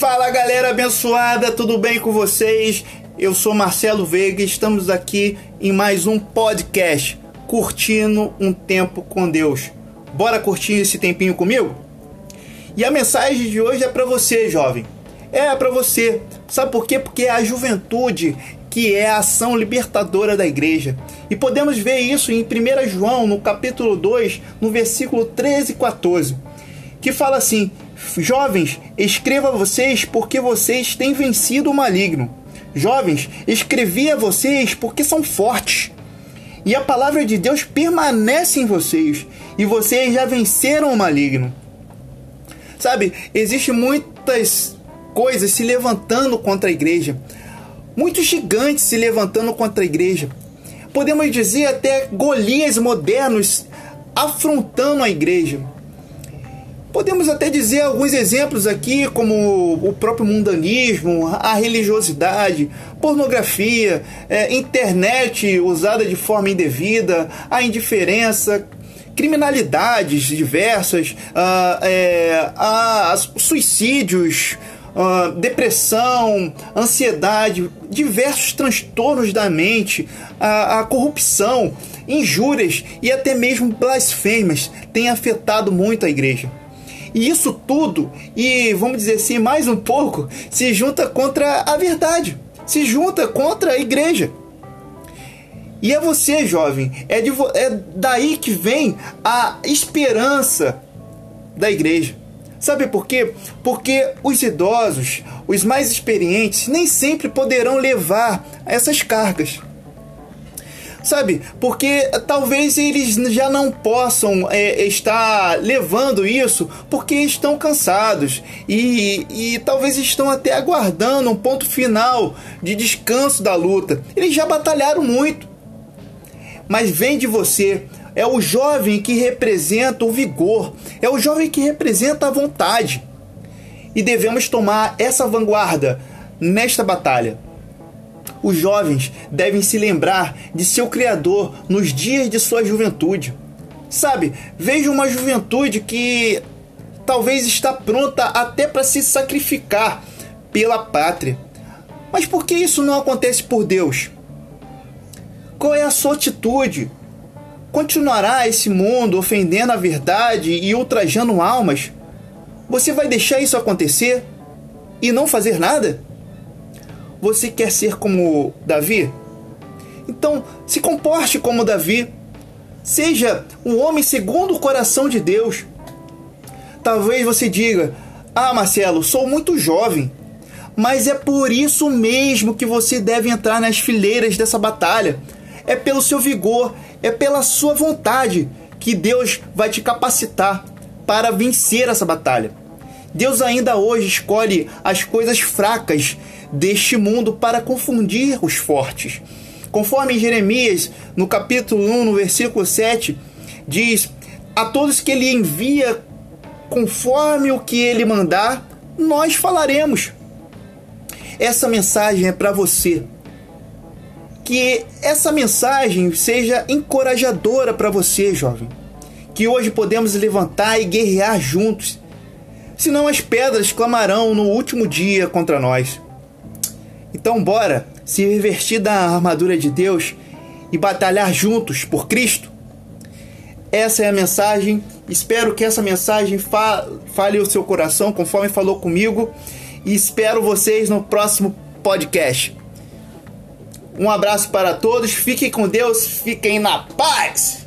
Fala galera abençoada, tudo bem com vocês? Eu sou Marcelo Veiga e estamos aqui em mais um podcast, curtindo um tempo com Deus. Bora curtir esse tempinho comigo? E a mensagem de hoje é para você, jovem. É para você. Sabe por quê? Porque é a juventude que é a ação libertadora da igreja. E podemos ver isso em 1 João, no capítulo 2, no versículo 13 e 14, que fala assim: Jovens, escreva a vocês porque vocês têm vencido o maligno. Jovens, escrevi a vocês porque são fortes. E a palavra de Deus permanece em vocês e vocês já venceram o maligno. Sabe, existe muitas coisas se levantando contra a igreja. Muitos gigantes se levantando contra a igreja. Podemos dizer até Golias modernos afrontando a igreja. Podemos até dizer alguns exemplos aqui, como o próprio mundanismo, a religiosidade, pornografia, é, internet usada de forma indevida, a indiferença, criminalidades diversas, uh, é, a, suicídios, uh, depressão, ansiedade, diversos transtornos da mente, a, a corrupção, injúrias e até mesmo blasfêmias têm afetado muito a igreja. E isso tudo, e vamos dizer assim, mais um pouco, se junta contra a verdade, se junta contra a igreja. E é você, jovem, é, de, é daí que vem a esperança da igreja. Sabe por quê? Porque os idosos, os mais experientes, nem sempre poderão levar essas cargas sabe? Porque talvez eles já não possam é, estar levando isso porque estão cansados e, e talvez estão até aguardando um ponto final de descanso da luta. Eles já batalharam muito, mas vem de você. É o jovem que representa o vigor, é o jovem que representa a vontade. E devemos tomar essa vanguarda nesta batalha. Os jovens devem se lembrar de seu Criador nos dias de sua juventude. Sabe, veja uma juventude que talvez está pronta até para se sacrificar pela pátria. Mas por que isso não acontece por Deus? Qual é a sua atitude? Continuará esse mundo ofendendo a verdade e ultrajando almas? Você vai deixar isso acontecer e não fazer nada? Você quer ser como Davi? Então, se comporte como Davi. Seja um homem segundo o coração de Deus. Talvez você diga: Ah, Marcelo, sou muito jovem. Mas é por isso mesmo que você deve entrar nas fileiras dessa batalha. É pelo seu vigor, é pela sua vontade que Deus vai te capacitar para vencer essa batalha. Deus ainda hoje escolhe as coisas fracas deste mundo para confundir os fortes. Conforme Jeremias, no capítulo 1, no versículo 7, diz: A todos que ele envia conforme o que ele mandar, nós falaremos. Essa mensagem é para você. Que essa mensagem seja encorajadora para você, jovem. Que hoje podemos levantar e guerrear juntos. Senão as pedras clamarão no último dia contra nós. Então, bora se revestir da armadura de Deus e batalhar juntos por Cristo? Essa é a mensagem. Espero que essa mensagem fale o seu coração, conforme falou comigo. E espero vocês no próximo podcast. Um abraço para todos, fiquem com Deus, fiquem na paz!